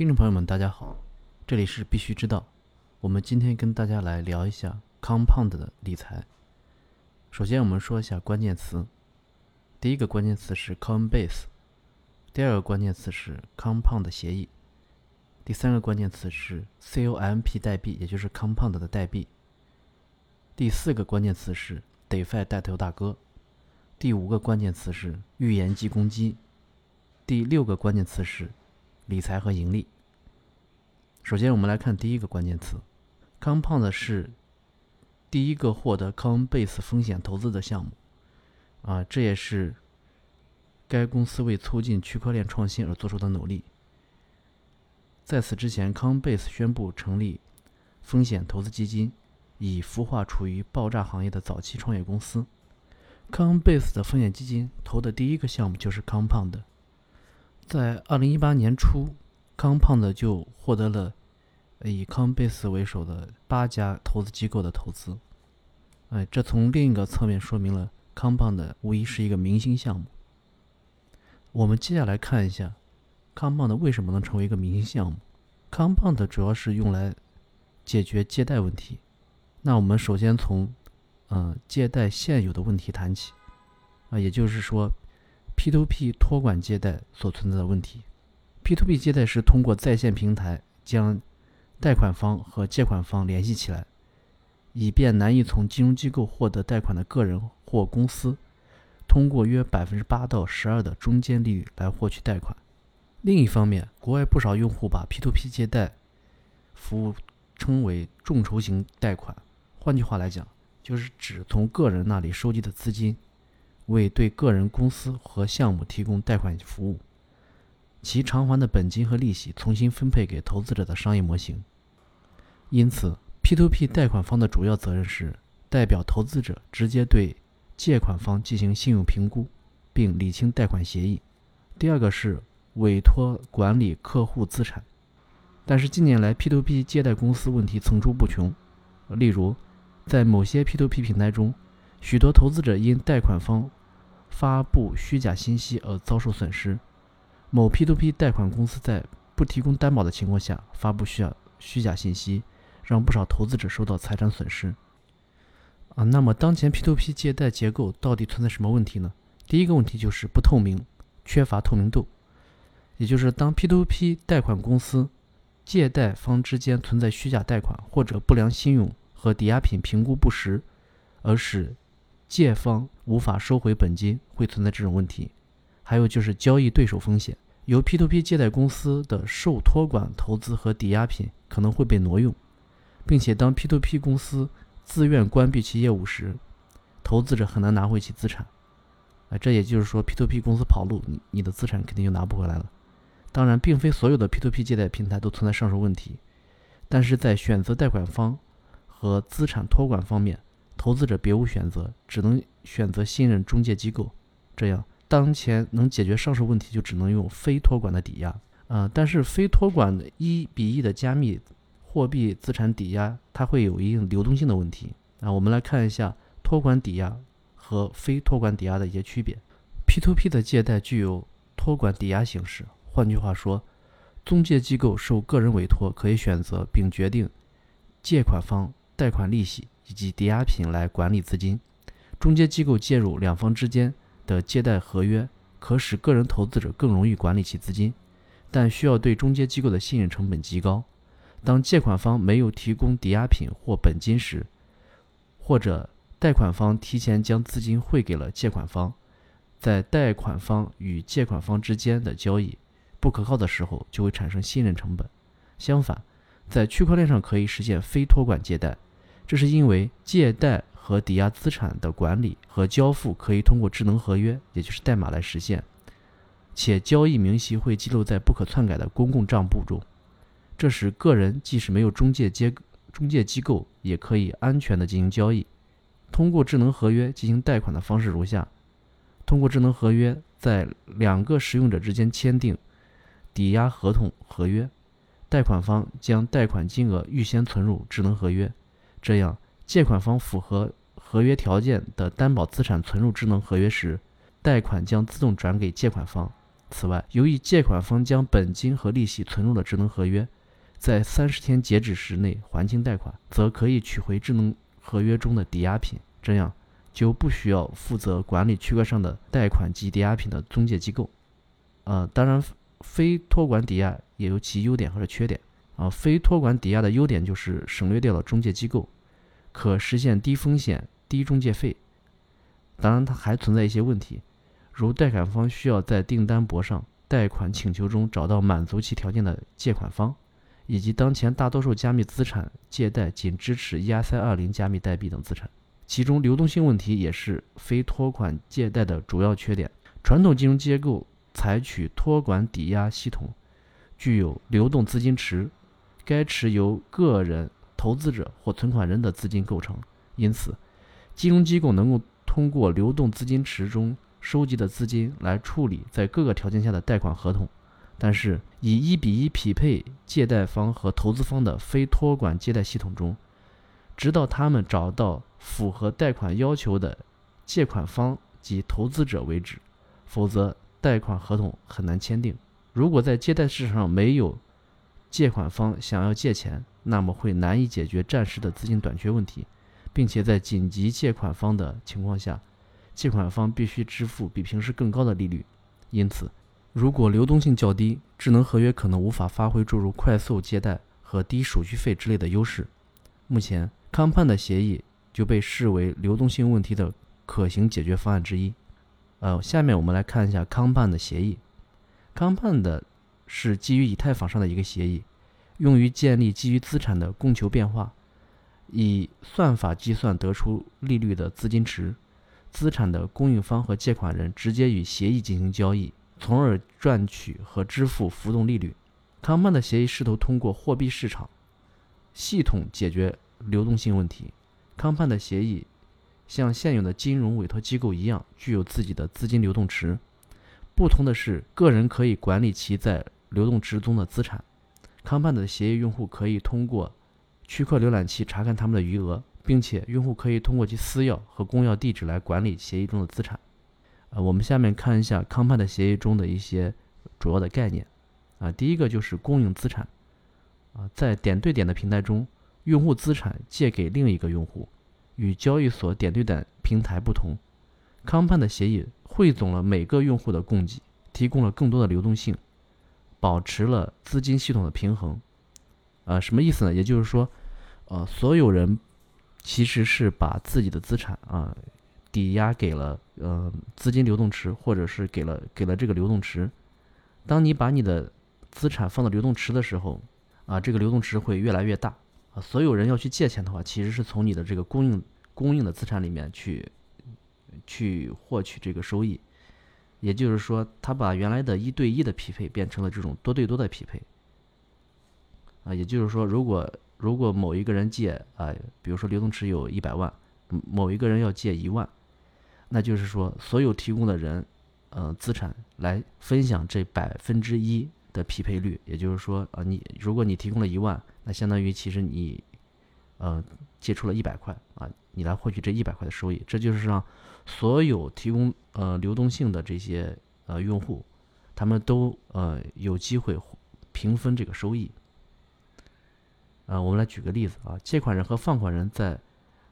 听众朋友们，大家好，这里是必须知道。我们今天跟大家来聊一下 compound 的理财。首先，我们说一下关键词。第一个关键词是 Coinbase，第二个关键词是 compound 协议，第三个关键词是 COMP 代币，也就是 compound 的代币。第四个关键词是 DeFi 带头大哥。第五个关键词是预言机攻击。第六个关键词是。理财和盈利。首先，我们来看第一个关键词，Compound 是第一个获得 Coinbase 风险投资的项目，啊，这也是该公司为促进区块链创新而做出的努力。在此之前，Coinbase 宣布成立风险投资基金，以孵化处于爆炸行业的早期创业公司。Coinbase 的风险基金投的第一个项目就是 Compound。在二零一八年初，康胖子就获得了以康贝斯为首的八家投资机构的投资。哎，这从另一个侧面说明了康胖的无疑是一个明星项目。我们接下来看一下康胖的为什么能成为一个明星项目。康胖的主要是用来解决借贷问题。那我们首先从嗯借贷现有的问题谈起啊，也就是说。P2P 托管借贷所存在的问题。P2P 借贷是通过在线平台将贷款方和借款方联系起来，以便难以从金融机构获得贷款的个人或公司，通过约百分之八到十二的中间利率来获取贷款。另一方面，国外不少用户把 P2P 借贷服务称为众筹型贷款，换句话来讲，就是指从个人那里收集的资金。为对个人、公司和项目提供贷款服务，其偿还的本金和利息重新分配给投资者的商业模型。因此，P2P 贷款方的主要责任是代表投资者直接对借款方进行信用评估，并理清贷款协议。第二个是委托管理客户资产。但是近年来，P2P 借贷公司问题层出不穷。例如，在某些 P2P 平台中，许多投资者因贷款方发布虚假信息而遭受损失。某 P2P 贷款公司在不提供担保的情况下发布虚假虚假信息，让不少投资者受到财产损失。啊，那么当前 P2P 借贷结构到底存在什么问题呢？第一个问题就是不透明，缺乏透明度。也就是当 P2P 贷款公司借贷方之间存在虚假贷款或者不良信用和抵押品评估不实，而使借方无法收回本金，会存在这种问题。还有就是交易对手风险，由 P2P 借贷公司的受托管投资和抵押品可能会被挪用，并且当 P2P 公司自愿关闭其业务时，投资者很难拿回其资产。啊，这也就是说 P2P 公司跑路，你你的资产肯定就拿不回来了。当然，并非所有的 P2P 借贷平台都存在上述问题，但是在选择贷款方和资产托管方面。投资者别无选择，只能选择信任中介机构。这样，当前能解决上述问题，就只能用非托管的抵押。啊，但是非托管的一比一的加密货币资产抵押，它会有一定流动性的问题。啊，我们来看一下托管抵押和非托管抵押的一些区别。P2P 的借贷具有托管抵押形式，换句话说，中介机构受个人委托，可以选择并决定借款方贷款利息。以及抵押品来管理资金，中介机构介入两方之间的借贷合约，可使个人投资者更容易管理其资金，但需要对中介机构的信任成本极高。当借款方没有提供抵押品或本金时，或者贷款方提前将资金汇给了借款方，在贷款方与借款方之间的交易不可靠的时候，就会产生信任成本。相反，在区块链上可以实现非托管借贷。这是因为借贷和抵押资产的管理和交付可以通过智能合约，也就是代码来实现，且交易明细会记录在不可篡改的公共账簿中。这时个人即使没有中介接中介机构，也可以安全的进行交易。通过智能合约进行贷款的方式如下：通过智能合约，在两个使用者之间签订抵押合同合约，贷款方将贷款金额预先存入智能合约。这样，借款方符合合约条件的担保资产存入智能合约时，贷款将自动转给借款方，此外，由于借款方将本金和利息存入了智能合约，在三十天截止时内还清贷款，则可以取回智能合约中的抵押品，这样就不需要负责管理区块上的贷款及抵押品的中介机构。呃，当然，非托管抵押也有其优点和缺点。啊，非托管抵押的优点就是省略掉了中介机构，可实现低风险、低中介费。当然，它还存在一些问题，如贷款方需要在订单簿上、贷款请求中找到满足其条件的借款方，以及当前大多数加密资产借贷仅支持 ERC-20 加密代币等资产，其中流动性问题也是非托管借贷的主要缺点。传统金融机构采取托管抵押系统，具有流动资金池。该池由个人、投资者或存款人的资金构成，因此，金融机构能够通过流动资金池中收集的资金来处理在各个条件下的贷款合同。但是，以一比一匹配借贷方和投资方的非托管借贷系统中，直到他们找到符合贷款要求的借款方及投资者为止，否则贷款合同很难签订。如果在借贷市场上没有，借款方想要借钱，那么会难以解决暂时的资金短缺问题，并且在紧急借款方的情况下，借款方必须支付比平时更高的利率。因此，如果流动性较低，智能合约可能无法发挥诸如快速借贷和低手续费之类的优势。目前，康盼的协议就被视为流动性问题的可行解决方案之一。呃，下面我们来看一下康盼的协议。康盼的。是基于以太坊上的一个协议，用于建立基于资产的供求变化，以算法计算得出利率的资金池，资产的供应方和借款人直接与协议进行交易，从而赚取和支付浮动利率。康盼的协议试图通过货币市场系统解决流动性问题。康盼的协议像现有的金融委托机构一样，具有自己的资金流动池，不同的是，个人可以管理其在流动池中的资产，康盼的协议用户可以通过区块浏览器查看他们的余额，并且用户可以通过其私钥和公钥地址来管理协议中的资产。呃，我们下面看一下康盼的协议中的一些主要的概念。啊，第一个就是供应资产。啊，在点对点的平台中，用户资产借给另一个用户，与交易所点对点平台不同，康盼的协议汇总了每个用户的供给，提供了更多的流动性。保持了资金系统的平衡，啊，什么意思呢？也就是说，呃，所有人其实是把自己的资产啊抵押给了呃资金流动池，或者是给了给了这个流动池。当你把你的资产放到流动池的时候，啊，这个流动池会越来越大。啊，所有人要去借钱的话，其实是从你的这个供应供应的资产里面去去获取这个收益。也就是说，他把原来的一对一的匹配变成了这种多对多的匹配。啊，也就是说，如果如果某一个人借啊，比如说流动池有一百万，某一个人要借一万，那就是说，所有提供的人，呃，资产来分享这百分之一的匹配率。也就是说，啊，你如果你提供了一万，那相当于其实你，呃，借出了一百块啊，你来获取这一百块的收益。这就是让。所有提供呃流动性的这些呃用户，他们都呃有机会平分这个收益。啊，我们来举个例子啊，借款人和放款人在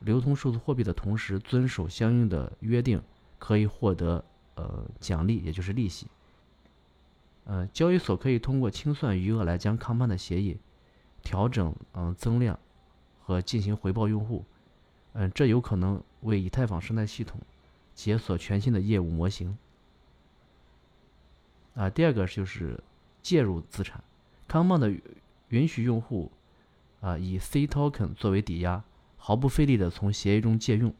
流通数字货币的同时遵守相应的约定，可以获得呃奖励，也就是利息。呃，交易所可以通过清算余额来将康盼的协议调整嗯增量和进行回报用户。嗯，这有可能为以太坊生态系统解锁全新的业务模型。啊，第二个就是介入资产，康棒的允许用户啊以 C token 作为抵押，毫不费力的从协议中借用，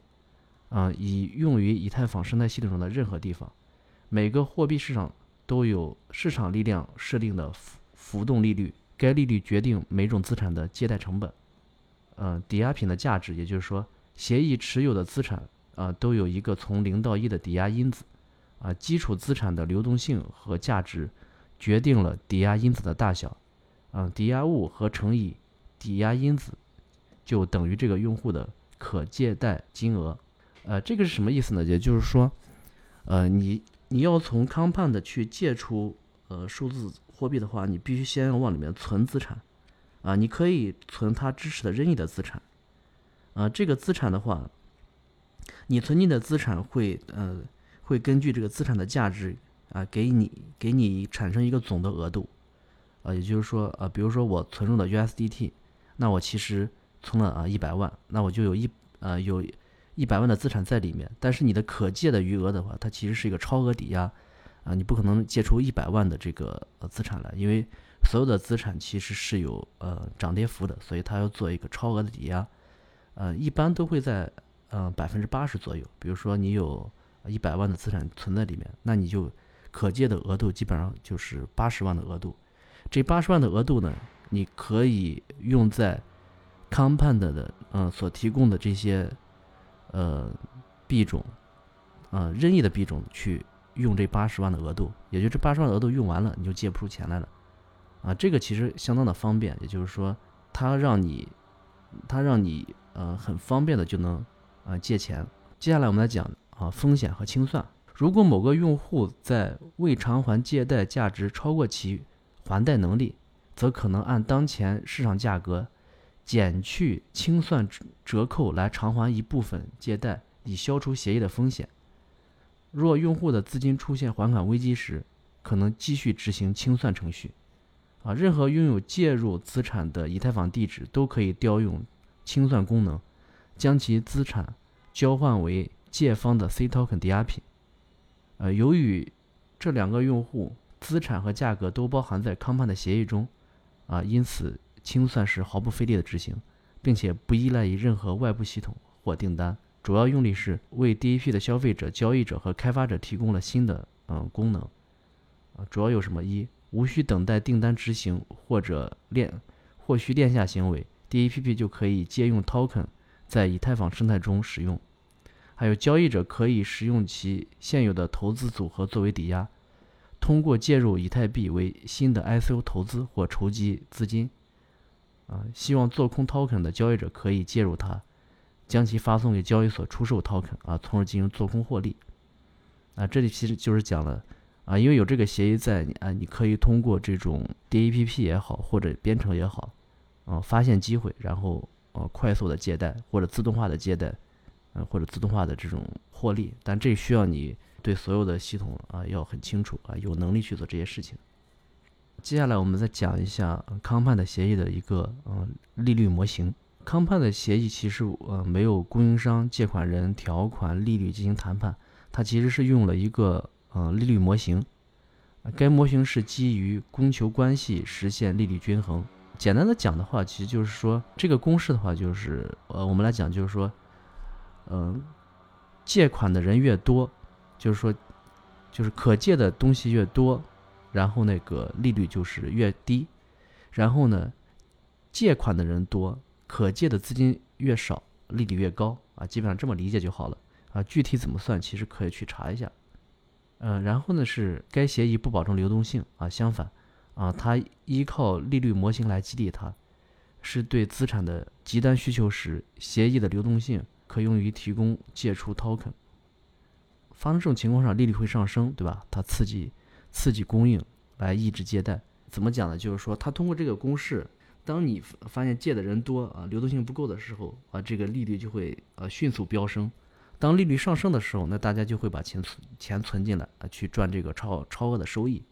啊，以用于以太坊生态系统上的任何地方。每个货币市场都有市场力量设定的浮浮动利率，该利率决定每种资产的借贷成本。嗯，抵押品的价值，也就是说。协议持有的资产啊，都有一个从零到一的抵押因子，啊，基础资产的流动性和价值决定了抵押因子的大小，啊，抵押物和乘以抵押因子就等于这个用户的可借贷金额，呃，这个是什么意思呢？也就是说，呃，你你要从 Compound 去借出呃数字货币的话，你必须先要往里面存资产，啊，你可以存它支持的任意的资产，啊，这个资产的话，你存进的资产会呃会根据这个资产的价值啊给你给你产生一个总的额度，啊，也就是说啊，比如说我存入的 USDT，那我其实存了啊一百万，那我就有一呃有。一百万的资产在里面，但是你的可借的余额的话，它其实是一个超额抵押，啊，你不可能借出一百万的这个呃资产来，因为所有的资产其实是有呃涨跌幅的，所以它要做一个超额的抵押，呃，一般都会在呃百分之八十左右。比如说你有一百万的资产存在里面，那你就可借的额度基本上就是八十万的额度，这八十万的额度呢，你可以用在 Compound 的嗯所提供的这些。呃，币种，呃，任意的币种去用这八十万的额度，也就这八十万额度用完了，你就借不出钱来了，啊，这个其实相当的方便，也就是说，它让你，它让你呃很方便的就能啊借钱。接下来我们来讲啊风险和清算。如果某个用户在未偿还借贷价值超过其还贷能力，则可能按当前市场价格。减去清算折扣来偿还一部分借贷，以消除协议的风险。若用户的资金出现还款危机时，可能继续执行清算程序。啊，任何拥有介入资产的以太坊地址都可以调用清算功能，将其资产交换为借方的 C token 抵押品。呃，由于这两个用户资产和价格都包含在 Compan 的协议中，啊，因此。清算是毫不费力的执行，并且不依赖于任何外部系统或订单，主要用力是为 DAP 的消费者、交易者和开发者提供了新的嗯功能。啊，主要有什么？一、无需等待订单执行或者链或需链下行为，DAPP 就可以借用 Token 在以太坊生态中使用。还有交易者可以使用其现有的投资组合作为抵押，通过介入以太币为新的 ICO 投资或筹集资金。啊，希望做空 token 的交易者可以介入它，将其发送给交易所出售 token 啊，从而进行做空获利。啊，这里其实就是讲了啊，因为有这个协议在，啊，你可以通过这种 DAPP 也好，或者编程也好，啊，发现机会，然后呃快速的借贷或者自动化的借贷，嗯，或者自动化的这种获利。但这需要你对所有的系统啊要很清楚啊，有能力去做这些事情。接下来我们再讲一下 Compound 协议的一个呃利率模型。Compound 协议其实呃没有供应商、借款人、条款、利率进行谈判，它其实是用了一个呃利率模型。该模型是基于供求关系实现利率均衡。简单的讲的话，其实就是说这个公式的话就是呃我们来讲就是说，嗯，借款的人越多，就是说就是可借的东西越多。然后那个利率就是越低，然后呢，借款的人多，可借的资金越少，利率越高啊，基本上这么理解就好了啊。具体怎么算，其实可以去查一下。嗯，然后呢是该协议不保证流动性啊，相反啊，它依靠利率模型来激励它，是对资产的极端需求时，协议的流动性可用于提供借出 token。发生这种情况上，利率会上升，对吧？它刺激。刺激供应来抑制借贷，怎么讲呢？就是说，它通过这个公式，当你发现借的人多啊，流动性不够的时候啊，这个利率就会呃迅速飙升。当利率上升的时候，那大家就会把钱存钱存进来啊，去赚这个超超额的收益。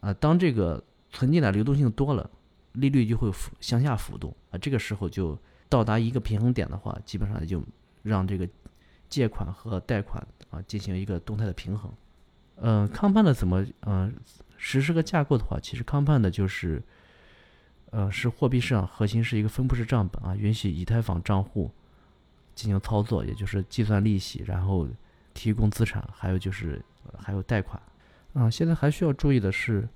啊，当这个存进来流动性多了，利率就会浮向下浮动啊，这个时候就到达一个平衡点的话，基本上就让这个借款和贷款啊进行一个动态的平衡。嗯，Compound 怎么嗯实施个架构的话，其实 Compound 就是，呃，是货币市场核心是一个分布式账本啊，允许以太坊账户进行操作，也就是计算利息，然后提供资产，还有就是还有贷款啊。现在还需要注意的是，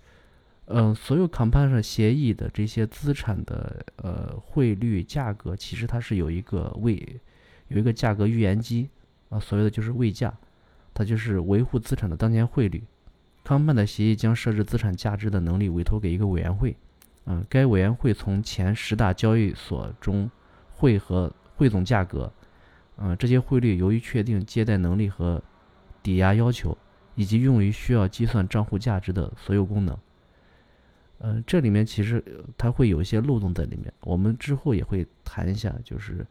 嗯，所有 Compound 协议的这些资产的呃汇率价格，其实它是有一个位有一个价格预言机啊，所谓的就是位价。它就是维护资产的当前汇率。康曼的协议将设置资产价值的能力委托给一个委员会，嗯，该委员会从前十大交易所中汇合汇总价格，嗯，这些汇率由于确定借贷能力和抵押要求，以及用于需要计算账户价值的所有功能。呃，这里面其实它会有一些漏洞在里面，我们之后也会谈一下。就是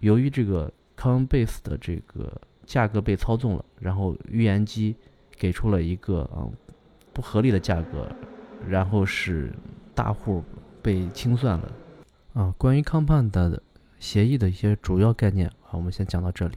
由于这个 Coinbase 的这个价格被操纵了，然后预言机给出了一个啊不合理的价格，然后使大户被清算了。啊，关于 Compound 的协议的一些主要概念，好，我们先讲到这里。